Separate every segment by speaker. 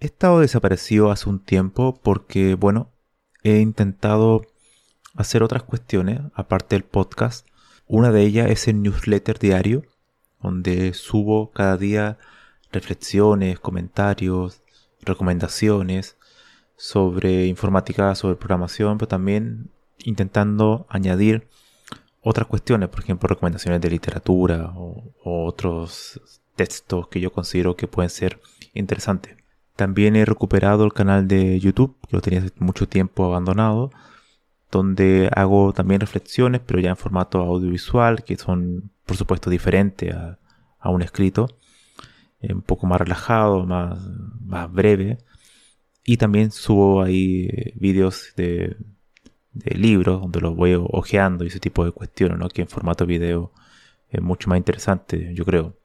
Speaker 1: He estado desaparecido hace un tiempo porque, bueno, he intentado hacer otras cuestiones aparte del podcast. Una de ellas es el newsletter diario, donde subo cada día reflexiones, comentarios, recomendaciones sobre informática, sobre programación, pero también intentando añadir otras cuestiones, por ejemplo, recomendaciones de literatura o, o otros textos que yo considero que pueden ser interesantes. También he recuperado el canal de YouTube, que lo tenía hace mucho tiempo abandonado, donde hago también reflexiones, pero ya en formato audiovisual, que son por supuesto diferentes a, un escrito, eh, un poco más relajado, más, más breve. Y también subo ahí eh, vídeos de, libros, donde los voy ojeando y ese tipo de cuestiones, ¿no? que en formato video es mucho más interesante, yo creo.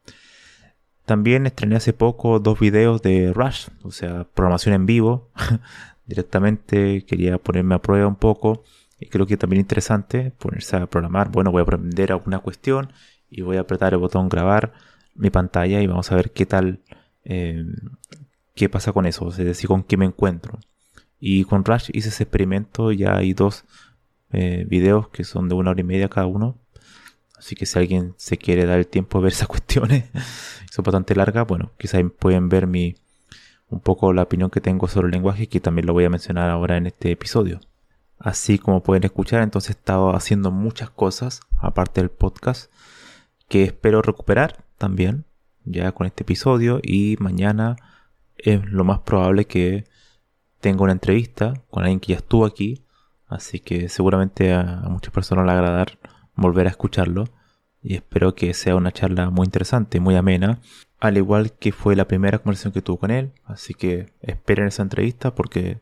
Speaker 1: También estrené hace poco dos videos de Rush, o sea, programación en vivo. Directamente quería ponerme a prueba un poco. Y creo que también interesante ponerse a programar. Bueno, voy a aprender alguna cuestión y voy a apretar el botón grabar mi pantalla y vamos a ver qué tal, eh, qué pasa con eso, es decir, con qué me encuentro. Y con Rush hice ese experimento, ya hay dos eh, videos que son de una hora y media cada uno. Así que si alguien se quiere dar el tiempo de ver esas cuestiones, son bastante largas, bueno, quizás pueden ver mi, un poco la opinión que tengo sobre el lenguaje, que también lo voy a mencionar ahora en este episodio. Así como pueden escuchar, entonces he estado haciendo muchas cosas, aparte del podcast, que espero recuperar también, ya con este episodio, y mañana es lo más probable que tenga una entrevista con alguien que ya estuvo aquí, así que seguramente a, muchas personas le va volver a escucharlo y espero que sea una charla muy interesante, muy amena, al igual que fue la primera conversación que tuve con él, así que esperen esa entrevista porque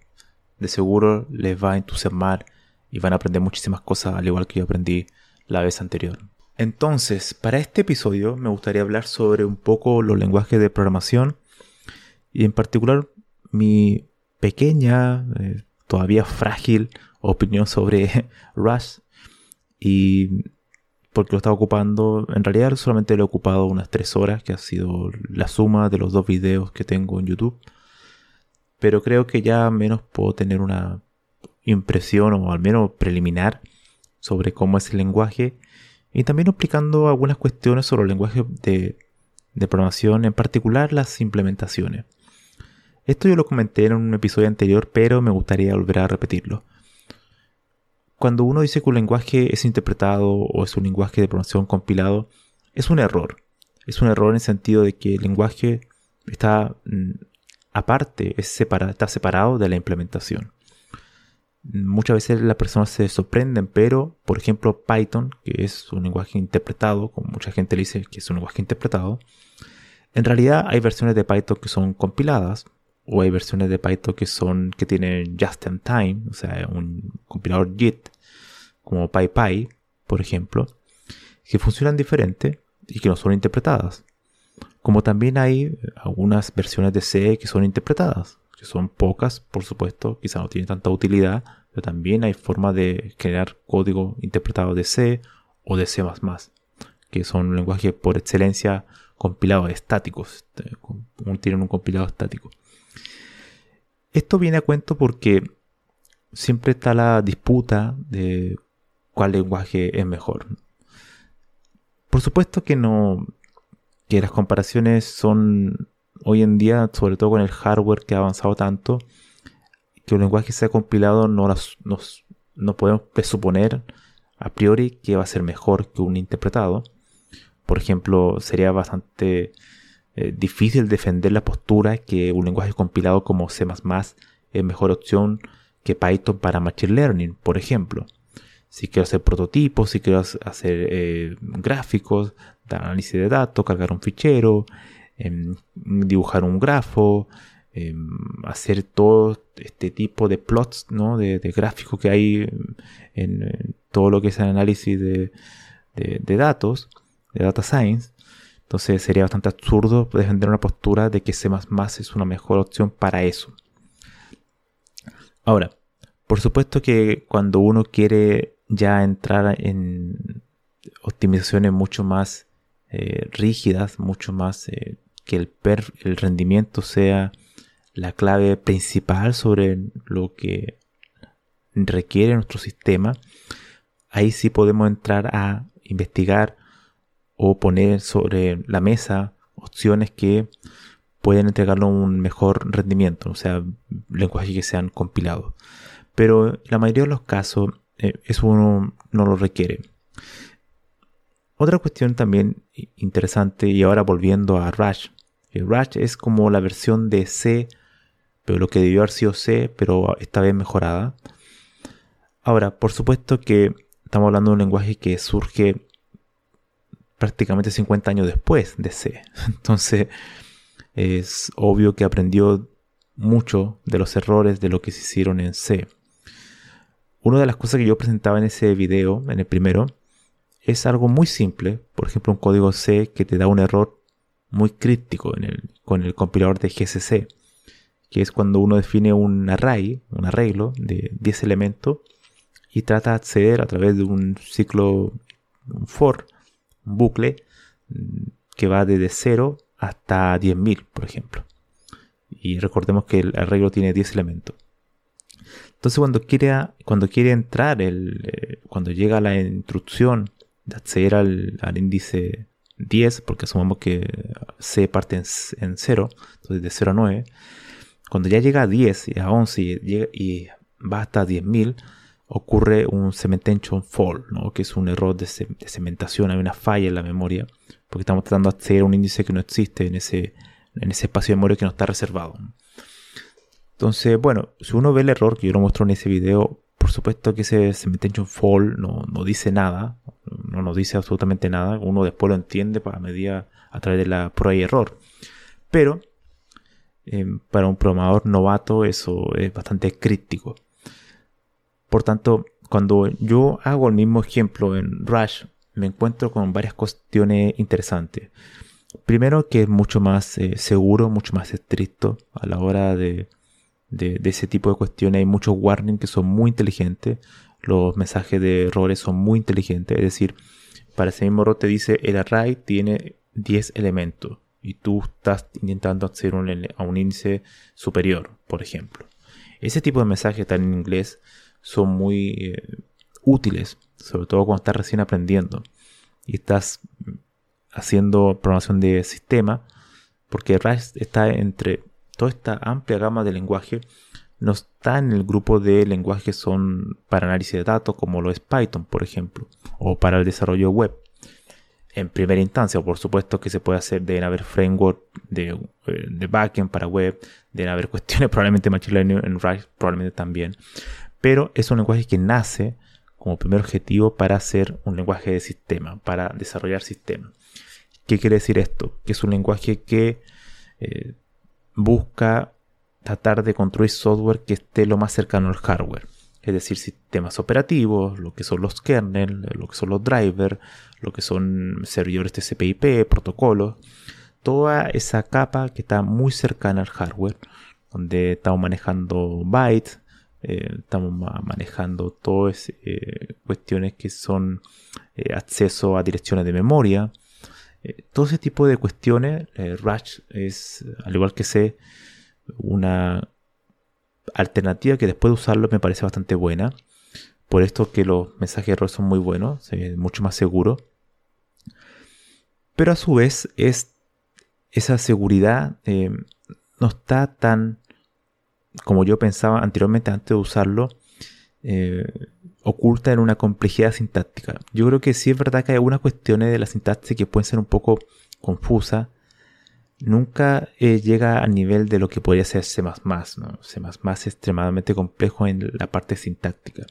Speaker 1: de seguro les va a entusiasmar y van a aprender muchísimas cosas al igual que yo aprendí la vez anterior. Entonces, para este episodio me gustaría hablar sobre un poco los lenguajes de programación y en particular mi pequeña, eh, todavía frágil opinión sobre Rush y porque lo estaba ocupando, en realidad solamente lo he ocupado unas 3 horas, que ha sido la suma de los dos videos que tengo en YouTube. Pero creo que ya menos puedo tener una impresión o al menos preliminar sobre cómo es el lenguaje y también explicando algunas cuestiones sobre el lenguaje de, de programación, en particular las implementaciones. Esto yo lo comenté en un episodio anterior, pero me gustaría volver a repetirlo cuando uno dice que un lenguaje es interpretado o es un lenguaje de programación compilado, es un error. Es un error en el sentido de que el lenguaje está mm, aparte, es está separado de la implementación. Muchas veces las personas se sorprenden, pero por ejemplo Python, que es un lenguaje interpretado, como mucha gente le dice que es un lenguaje interpretado, en realidad hay versiones de Python que son compiladas, o hay versiones de Python que son que tienen just in time, o sea, un compilador JIT como PyPy, por ejemplo, que funcionan diferente y que no son interpretadas. Como también hay algunas versiones de C que son interpretadas, que son pocas, por supuesto, quizá no tienen tanta utilidad, pero también hay formas de crear código interpretado de C o de C++, que son lenguajes por excelencia compilados estáticos, este, tienen un compilado estático. Esto viene a cuento porque siempre está la disputa de cuál lenguaje es mejor. Por supuesto que no, que las comparaciones son, hoy en día, sobre todo con el hardware que ha avanzado tanto, que un lenguaje sea compilado no, nos, no podemos presuponer a priori que va a ser mejor que un interpretado. Por ejemplo, sería bastante eh, difícil defender la postura que un lenguaje compilado como C++ es mejor opción que Python para Machine Learning, por ejemplo. Si quiero hacer prototipos, si quiero hacer eh, gráficos, análisis de datos, cargar un fichero, em, dibujar un grafo, em, hacer todo este tipo de plots, ¿no? de, gráficos que hay en, todo lo que es el análisis de, de datos, de data science. Entonces sería bastante absurdo defender una postura de que C es una mejor opción para eso. Ahora, por supuesto que cuando uno quiere ya entrar en optimizaciones mucho más eh, rígidas, mucho más eh, que el, rendimiento sea la clave principal sobre lo que requiere nuestro sistema, ahí sí podemos entrar a investigar o poner sobre la mesa opciones que pueden entregarlo un mejor rendimiento, o sea, lenguajes que sean compilados. Pero la mayoría de los casos eh, eso uno no lo requiere. Otra cuestión también interesante, y ahora volviendo a Rush. Rush es como la versión de C, pero lo que debió haber sido C, pero esta vez mejorada. Ahora, por supuesto que estamos hablando de un lenguaje que surge prácticamente 50 años después de C. Entonces es obvio que aprendió mucho de los errores de lo que se hicieron en C. Una de las cosas que yo presentaba en ese video, en el primero, es algo muy simple. Por ejemplo, un código C que te da un error muy crítico con el compilador de GCC, que es cuando uno define un array, un arreglo de 10 elementos y trata de acceder a través de un ciclo, un for, un bucle mm, que va desde 0 hasta 10.000, por ejemplo. Y recordemos que el arreglo tiene 10 elementos. Entonces cuando quiere, cuando quiere entrar, el, eh, cuando llega la instrucción de acceder al, índice 10, porque asumamos que C parte en, 0, entonces de 0 a 9, cuando ya llega a 10 y a 11 y, va hasta 10.000, ocurre un cementation fall, que es un error de, cementación, hay una falla en la memoria, porque estamos tratando de acceder a un índice que no existe en ese, en ese espacio de memoria que no está reservado. Entonces, bueno, si uno ve el error que yo lo muestro en ese video, por supuesto que ese cementation fall no, no dice nada, no nos dice absolutamente nada, uno después lo entiende para medida a través de la prueba y error. Pero em, para un programador novato eso es bastante crítico. Por tanto, cuando yo hago el mismo ejemplo en Rush, me encuentro con varias cuestiones interesantes. Primero que es mucho más eh, seguro, mucho más estricto a la hora de, de, ese tipo de cuestiones. Hay muchos warnings que son muy inteligentes. Los mensajes de errores son muy inteligentes. Es decir, para ese mismo error te dice el array tiene 10 elementos y tú estás intentando acceder a un índice superior, por ejemplo. Ese tipo de mensajes están en inglés son muy eh, útiles, sobre todo cuando estás recién aprendiendo y estás haciendo programación de sistema, porque RAS está entre toda esta amplia gama de lenguaje, no está en el grupo de lenguajes que son para análisis de datos, como lo es Python, por ejemplo, o para el desarrollo web. En primera instancia, por supuesto que se puede hacer, deben haber framework de, eh, de backend para web, deben haber cuestiones, probablemente Machine Learning en RAS, probablemente también pero es un lenguaje que nace como primer objetivo para ser un lenguaje de sistema, para desarrollar sistemas. ¿Qué quiere decir esto? Que es un lenguaje que eh, busca tratar de construir software que esté lo más cercano al hardware. Es decir, sistemas operativos, lo que son los kernels, lo que son los drivers, lo que son servidores TCP/IP, protocolos, toda esa capa que está muy cercana al hardware, donde estamos manejando bytes, eh, estamos manejando todas eh, cuestiones que son eh, acceso a direcciones de memoria. Todo ese tipo de cuestiones, Rush es, al igual que C, una alternativa que después de usarlo me parece bastante buena. Por esto que los mensajes de error son muy buenos, mucho más seguros. Pero a su vez es esa seguridad eh, no está tan como yo pensaba anteriormente antes de usarlo, eh, oculta en una complejidad sintáctica. Yo creo que sí es verdad que hay algunas cuestiones de la sintaxis que pueden ser un poco confusas. Nunca eh, llega al nivel de lo que podría ser C++. ¿no? C++ es extremadamente complejo en la parte sintáctica.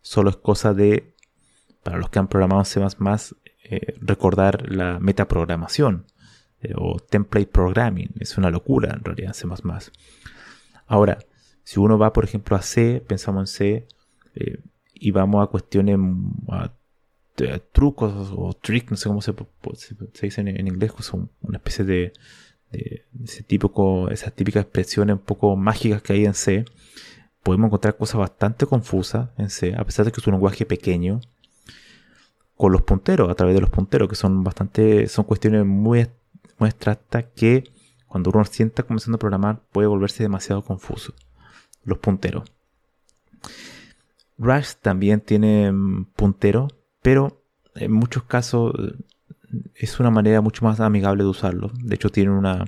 Speaker 1: Solo es cosa de, para los que han programado C++, eh, recordar la metaprogramación o template programming. Es una locura en realidad C++. Ahora, si uno va, por ejemplo, a C, pensamos en C, eh, y vamos a cuestiones, a, trucos o tricks, no sé cómo se, se, dice en, inglés, que son una especie de, ese tipo, esas típicas expresiones un poco mágicas que hay en C, podemos encontrar cosas bastante confusas en C, a pesar de que es un lenguaje pequeño, con los punteros, a través de los punteros, que son bastante, son cuestiones muy, muy abstractas que cuando uno sienta comenzando a programar puede volverse demasiado confuso. Los punteros. Rush también tiene mm, puntero, pero en muchos casos eh, es una manera mucho más amigable de usarlo. De hecho, tiene una,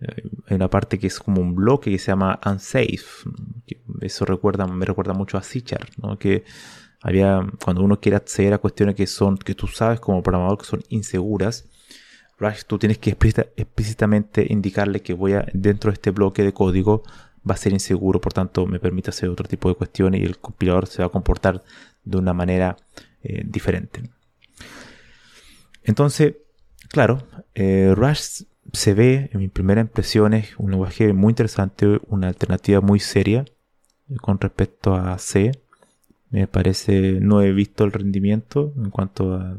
Speaker 1: eh, una parte que es como un bloque que se llama unsafe. Eso recuerda, me recuerda mucho a Cichar, ¿no? que había cuando uno quiere acceder a cuestiones que son que tú sabes como programador que son inseguras Rush, tú tienes que explícitamente indicarle que voy a, dentro de este bloque de código va a ser inseguro, por tanto me permite hacer otro tipo de cuestiones y el compilador se va a comportar de una manera eh, diferente. Entonces, claro, eh, Rush se ve en mi primera impresión es un lenguaje muy interesante, una alternativa muy seria con respecto a C. Me parece, no he visto el rendimiento en cuanto a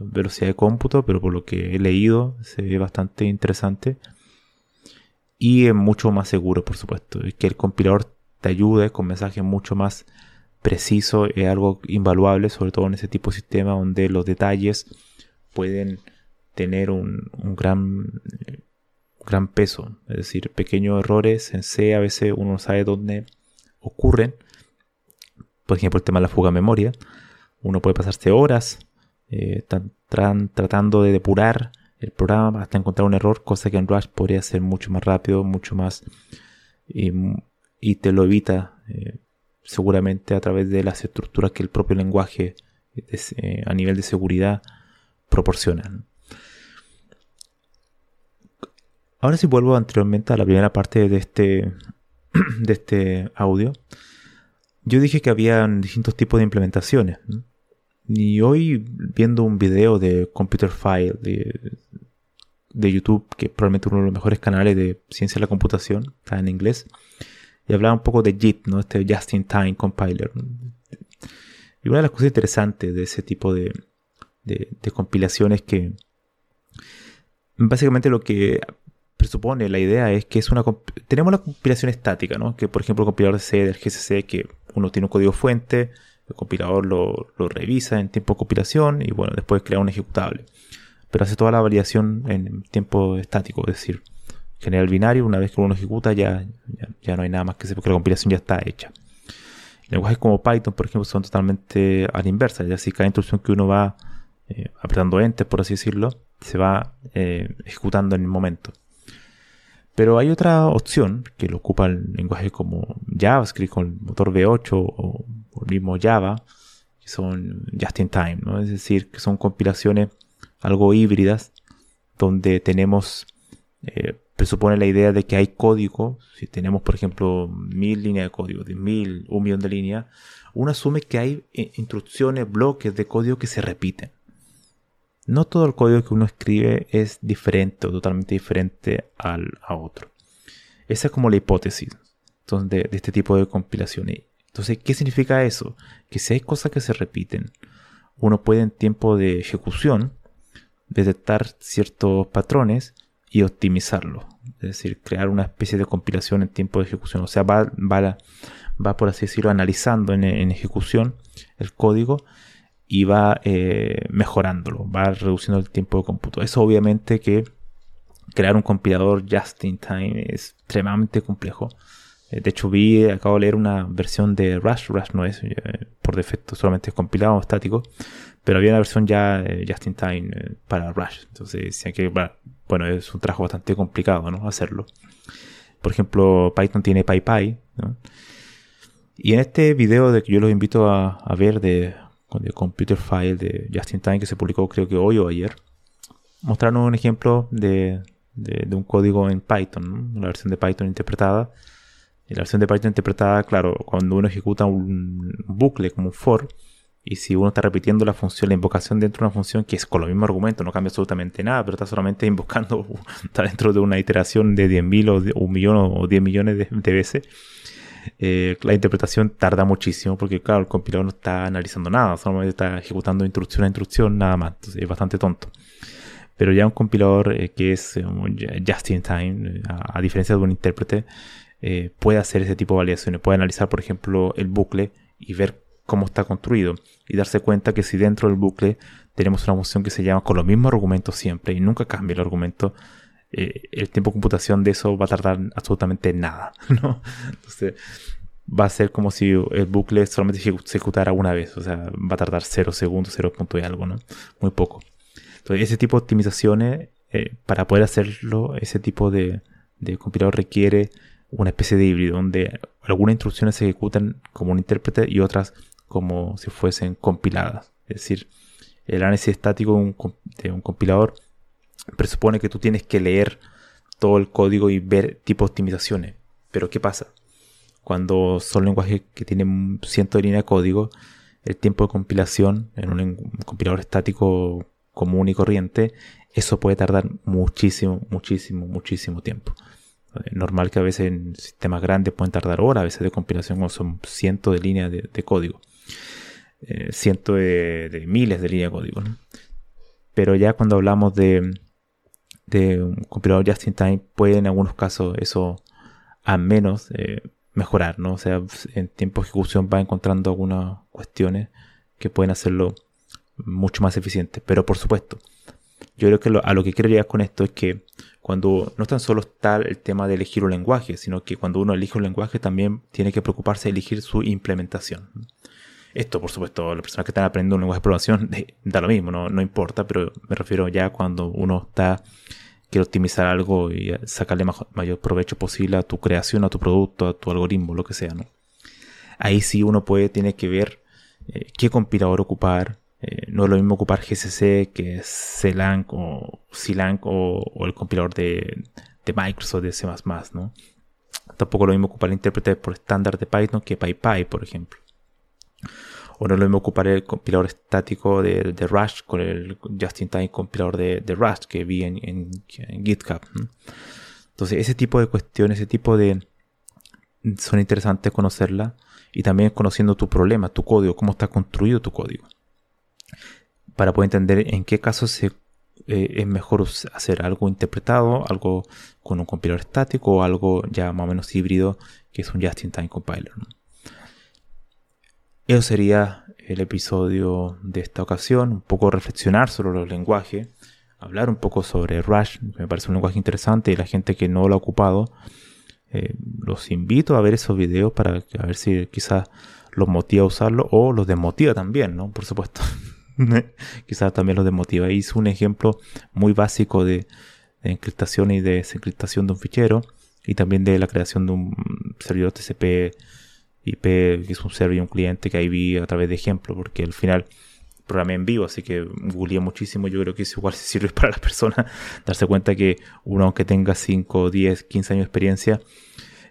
Speaker 1: velocidad de cómputo, pero por lo que he leído se ve bastante interesante. Y es mucho más seguro, por supuesto. que el compilador te ayude con mensajes mucho más precisos es algo invaluable, sobre todo en ese tipo de sistema donde los detalles pueden tener un, gran, gran peso. Es decir, pequeños errores en C a veces uno no sabe dónde ocurren. Por ejemplo, el tema de la fuga de memoria. Uno puede pasarse horas eh, tratando de depurar el programa hasta encontrar un error, cosa que en Rush podría ser mucho más rápido, mucho más y, te lo evita eh, seguramente a través de las estructuras que el propio lenguaje eh, a nivel de seguridad proporciona. Ahora si vuelvo anteriormente a la primera parte de este, de este audio, yo dije que había distintos tipos de implementaciones. Y hoy viendo un video de Computer File de, YouTube, que es probablemente uno de los mejores canales de ciencia de la computación, está en inglés, y hablaba un poco de JIT, ¿no? este Just in Time Compiler. Y una de las cosas interesantes de ese tipo de, de, de compilaciones que básicamente lo que presupone la idea es que es una tenemos la compilación estática, ¿no? Que por ejemplo el compilador de C del GCC que uno tiene un código fuente, el compilador lo, revisa en tiempo de compilación y bueno, después crea un ejecutable. Pero hace toda la validación en tiempo estático, es decir, genera el binario, una vez que uno ejecuta ya, ya, no hay nada más que hacer porque la compilación ya está hecha. Lenguajes como Python, por ejemplo, son totalmente a la inversa, ya si cada instrucción que uno va eh, apretando enter, por así decirlo, se va eh, ejecutando en el momento. Pero hay otra opción que lo ocupa el lenguaje como JavaScript con el motor V8 o el mismo Java, que son just in time. Es decir, que son compilaciones algo híbridas, donde tenemos, eh, presupone la idea de que hay código, si tenemos por ejemplo mil líneas de código, de mil, un millón de líneas, uno asume que hay eh, instrucciones, bloques de código que se repiten. No todo el código que uno escribe es diferente o totalmente diferente al, a otro. Esa es como la hipótesis entonces, de, de este tipo de compilaciones. Entonces, ¿qué significa eso? Que si hay cosas que se repiten, uno puede en tiempo de ejecución detectar ciertos patrones y optimizarlo. Es decir, crear una especie de compilación en tiempo de ejecución. O sea, va, va, va por así decirlo, analizando en, ejecución el código y va eh, mejorándolo, va reduciendo el tiempo de cómputo. Eso obviamente que crear un compilador just in time es extremadamente complejo de hecho, vi, acabo de leer una versión de Rush. Rush no es, eh, por defecto, solamente es compilado estático. Pero había una versión ya eh, just in time para Rush. Entonces decían que, bueno, es un trabajo bastante complicado, ¿no? Hacerlo. Por ejemplo, Python tiene PyPy, ¿no? Y en este video de que yo los invito a, ver de, de Computer File de Just in Time que se publicó creo que hoy o ayer, mostraron un ejemplo de, de, un código en Python, una versión de Python interpretada. Y la versión de Python interpretada, claro, cuando uno ejecuta un bucle como un for, y si uno está repitiendo la función, la invocación dentro de una función que es con los mismos argumentos, no cambia absolutamente nada, pero está solamente invocando, está dentro de una iteración de 10.000 o un millón o 10 millones de, veces, eh, la interpretación tarda muchísimo porque, claro, el compilador no está analizando nada, solamente está ejecutando instrucción a instrucción, nada más. Entonces es bastante tonto. Pero ya un compilador eh, que es eh, just in time, a, diferencia de un intérprete, puede hacer ese tipo de validaciones. Puede analizar, por ejemplo, el bucle y ver cómo está construido. Y darse cuenta que si dentro del bucle tenemos una función que se llama con los mismos argumentos siempre y nunca cambia el argumento, el tiempo de computación de eso va a tardar absolutamente nada. ¿no? Entonces, va a ser como si el bucle solamente se ejecutara una vez. O sea, va a tardar 0 segundos, 0 punto y algo, ¿no? Muy poco ese tipo de optimizaciones, eh, para poder hacerlo, ese tipo de, compilador requiere una especie de híbrido, donde algunas instrucciones se ejecutan como un intérprete y otras como si fuesen compiladas. Es decir, el análisis estático de un, compilador presupone que tú tienes que leer todo el código y ver tipo de optimizaciones. Pero ¿qué pasa? Cuando son lenguajes que tienen cientos de líneas de código, el tiempo de compilación en un compilador estático común y corriente, eso puede tardar muchísimo, muchísimo, muchísimo tiempo. Normal que a veces en sistemas grandes pueden tardar horas, a veces de compilación son cientos de líneas de, código. Eh, cientos de, miles de líneas de código. Pero ya cuando hablamos de, de un compilador just in time, puede en algunos casos eso a menos eh, mejorar, ¿no? O sea, en tiempo de ejecución va encontrando algunas cuestiones que pueden hacerlo mucho más eficiente. Pero por supuesto, yo creo que a lo que quiero llegar con esto es que cuando no tan solo está el tema de elegir un lenguaje, sino que cuando uno elige un lenguaje también tiene que preocuparse de elegir su implementación. Esto, por supuesto, las personas que están aprendiendo un lenguaje de programación da lo mismo, no, no importa, pero me refiero ya cuando uno está quiere optimizar algo y sacarle mayor provecho posible a tu creación, a tu producto, a tu algoritmo, lo que sea. Ahí sí uno puede, tiene que ver eh, qué compilador ocupar, eh, no es lo mismo ocupar GCC que CLang o CLang o, el compilador de, de, Microsoft de C++, ¿no? Tampoco es lo mismo ocupar el intérprete por estándar de Python que PyPy, por ejemplo. O no es lo mismo ocupar el compilador estático de, de Rush con el just-in-time compilador de, de, Rush que vi en, en, GitHub. Entonces, ese tipo de cuestiones, ese tipo de... son interesantes conocerlas y también conociendo tu problema, tu código, cómo está construido tu código para poder entender en qué casos eh, es mejor hacer algo interpretado, algo con un compilador estático o algo ya más o menos híbrido que es un just-in-time compiler. Eso sería el episodio de esta ocasión, un poco reflexionar sobre los lenguajes, hablar un poco sobre Rush, me parece un lenguaje interesante y la gente que no lo ha ocupado, eh, los invito a ver esos videos para ver si quizás los motiva a usarlo o los desmotiva también, ¿no? Por supuesto. quizás también los desmotiva. Hice un ejemplo muy básico de, encriptación y de desencriptación de un fichero y también de la creación de un servidor TCP IP, que es un servidor y un cliente que ahí vi a través de ejemplo, porque al final programé en vivo, así que googleé muchísimo. Yo creo que eso igual sirve para las personas darse cuenta que uno, aunque tenga 5, 10, 15 años de experiencia,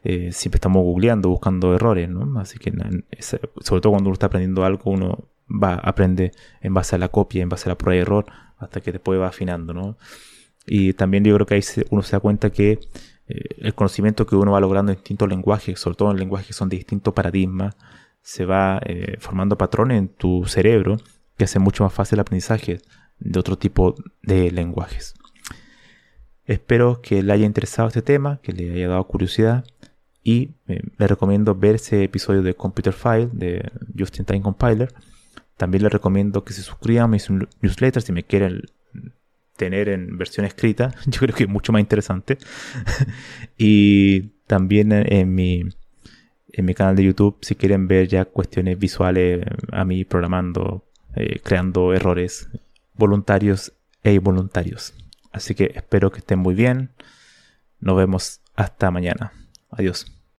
Speaker 1: eh, siempre estamos googleando, buscando errores, ¿no? Así que, sobre todo cuando uno está aprendiendo algo, uno va, aprende en base a la copia, en base a la prueba y error, hasta que después va afinando, ¿no? Y también yo creo que ahí uno se da cuenta que eh, el conocimiento que uno va logrando en distintos lenguajes, sobre todo en lenguajes que son de distintos paradigmas, se va eh, formando patrones en tu cerebro que hace mucho más fácil el aprendizaje de otro tipo de lenguajes. Espero que le haya interesado este tema, que le haya dado curiosidad y eh, le recomiendo ver ese episodio de Computer File de Justin Time Compiler también les recomiendo que se suscriban a mis newsletters si me quieren tener en versión escrita. Yo creo que es mucho más interesante. y también en mi en mi canal de YouTube si quieren ver ya cuestiones visuales a mí programando, eh, creando errores voluntarios e involuntarios. Así que espero que estén muy bien. Nos vemos hasta mañana. Adiós.